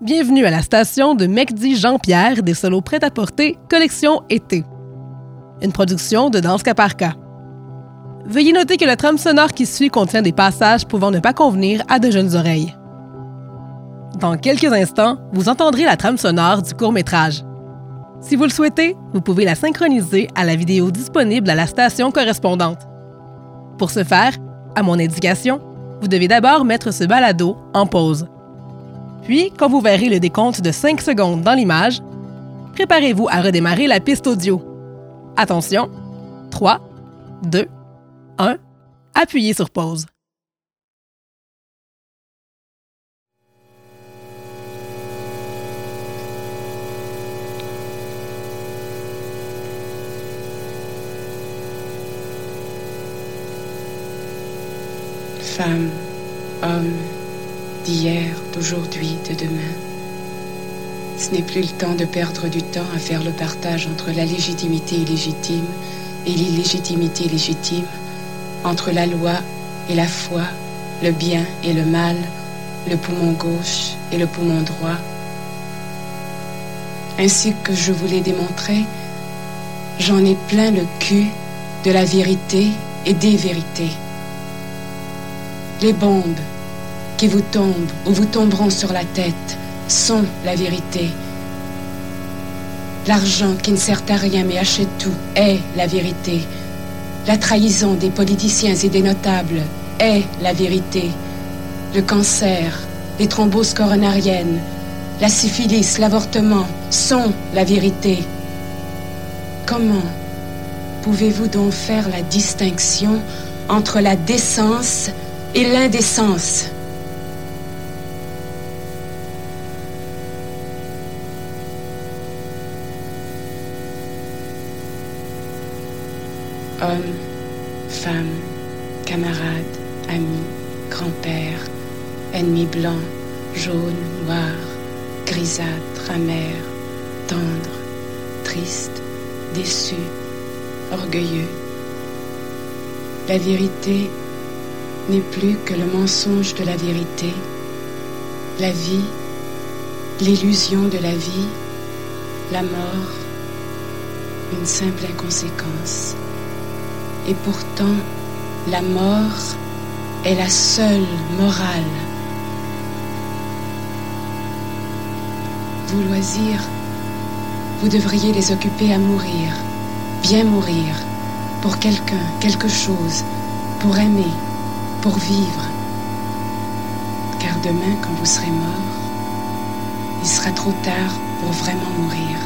Bienvenue à la station de Mecdi Jean-Pierre des solos prêt-à-porter Collection Été. Une production de Danse Caparca. Veuillez noter que la trame sonore qui suit contient des passages pouvant ne pas convenir à de jeunes oreilles. Dans quelques instants, vous entendrez la trame sonore du court-métrage. Si vous le souhaitez, vous pouvez la synchroniser à la vidéo disponible à la station correspondante. Pour ce faire, à mon indication, vous devez d'abord mettre ce balado en pause. Puis, quand vous verrez le décompte de 5 secondes dans l'image, préparez-vous à redémarrer la piste audio. Attention, 3, 2, 1, appuyez sur pause. Femme, homme, d'hier, d'aujourd'hui, de demain. Ce n'est plus le temps de perdre du temps à faire le partage entre la légitimité illégitime et l'illégitimité légitime, entre la loi et la foi, le bien et le mal, le poumon gauche et le poumon droit. Ainsi que je vous l'ai démontré, j'en ai plein le cul de la vérité et des vérités. Les bombes qui vous tombent ou vous tomberont sur la tête sont la vérité. L'argent qui ne sert à rien mais achète tout est la vérité. La trahison des politiciens et des notables est la vérité. Le cancer, les thromboses coronariennes, la syphilis, l'avortement sont la vérité. Comment pouvez-vous donc faire la distinction entre la décence et l'indécence? Hommes, femmes, camarades, amis, grand-père, ennemis blancs, jaunes, noirs, grisâtres, amers, tendres, tristes, déçus, orgueilleux. La vérité n'est plus que le mensonge de la vérité, la vie, l'illusion de la vie, la mort, une simple inconséquence. Et pourtant, la mort est la seule morale. Vos loisirs, vous devriez les occuper à mourir, bien mourir, pour quelqu'un, quelque chose, pour aimer, pour vivre. Car demain, quand vous serez mort, il sera trop tard pour vraiment mourir.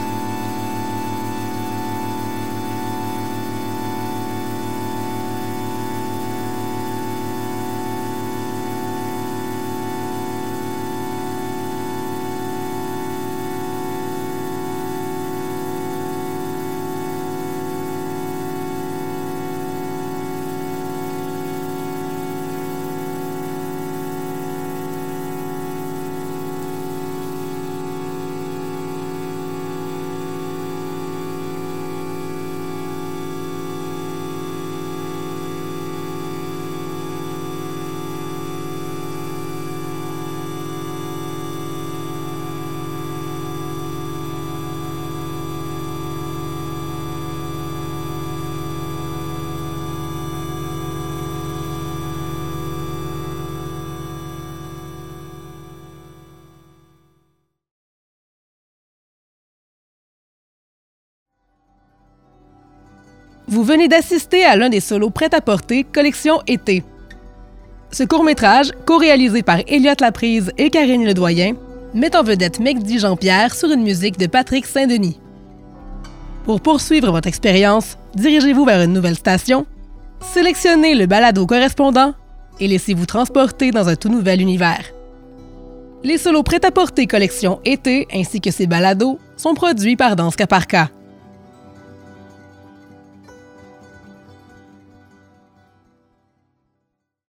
Vous venez d'assister à l'un des solos prêt-à-porter Collection Été. Ce court-métrage, co-réalisé par Elliot Laprise et Karine Ledoyen, met en vedette Mecdi Jean-Pierre sur une musique de Patrick Saint-Denis. Pour poursuivre votre expérience, dirigez-vous vers une nouvelle station, sélectionnez le balado correspondant et laissez-vous transporter dans un tout nouvel univers. Les solos prêt-à-porter collection été ainsi que ses balados sont produits par Danse Caparca.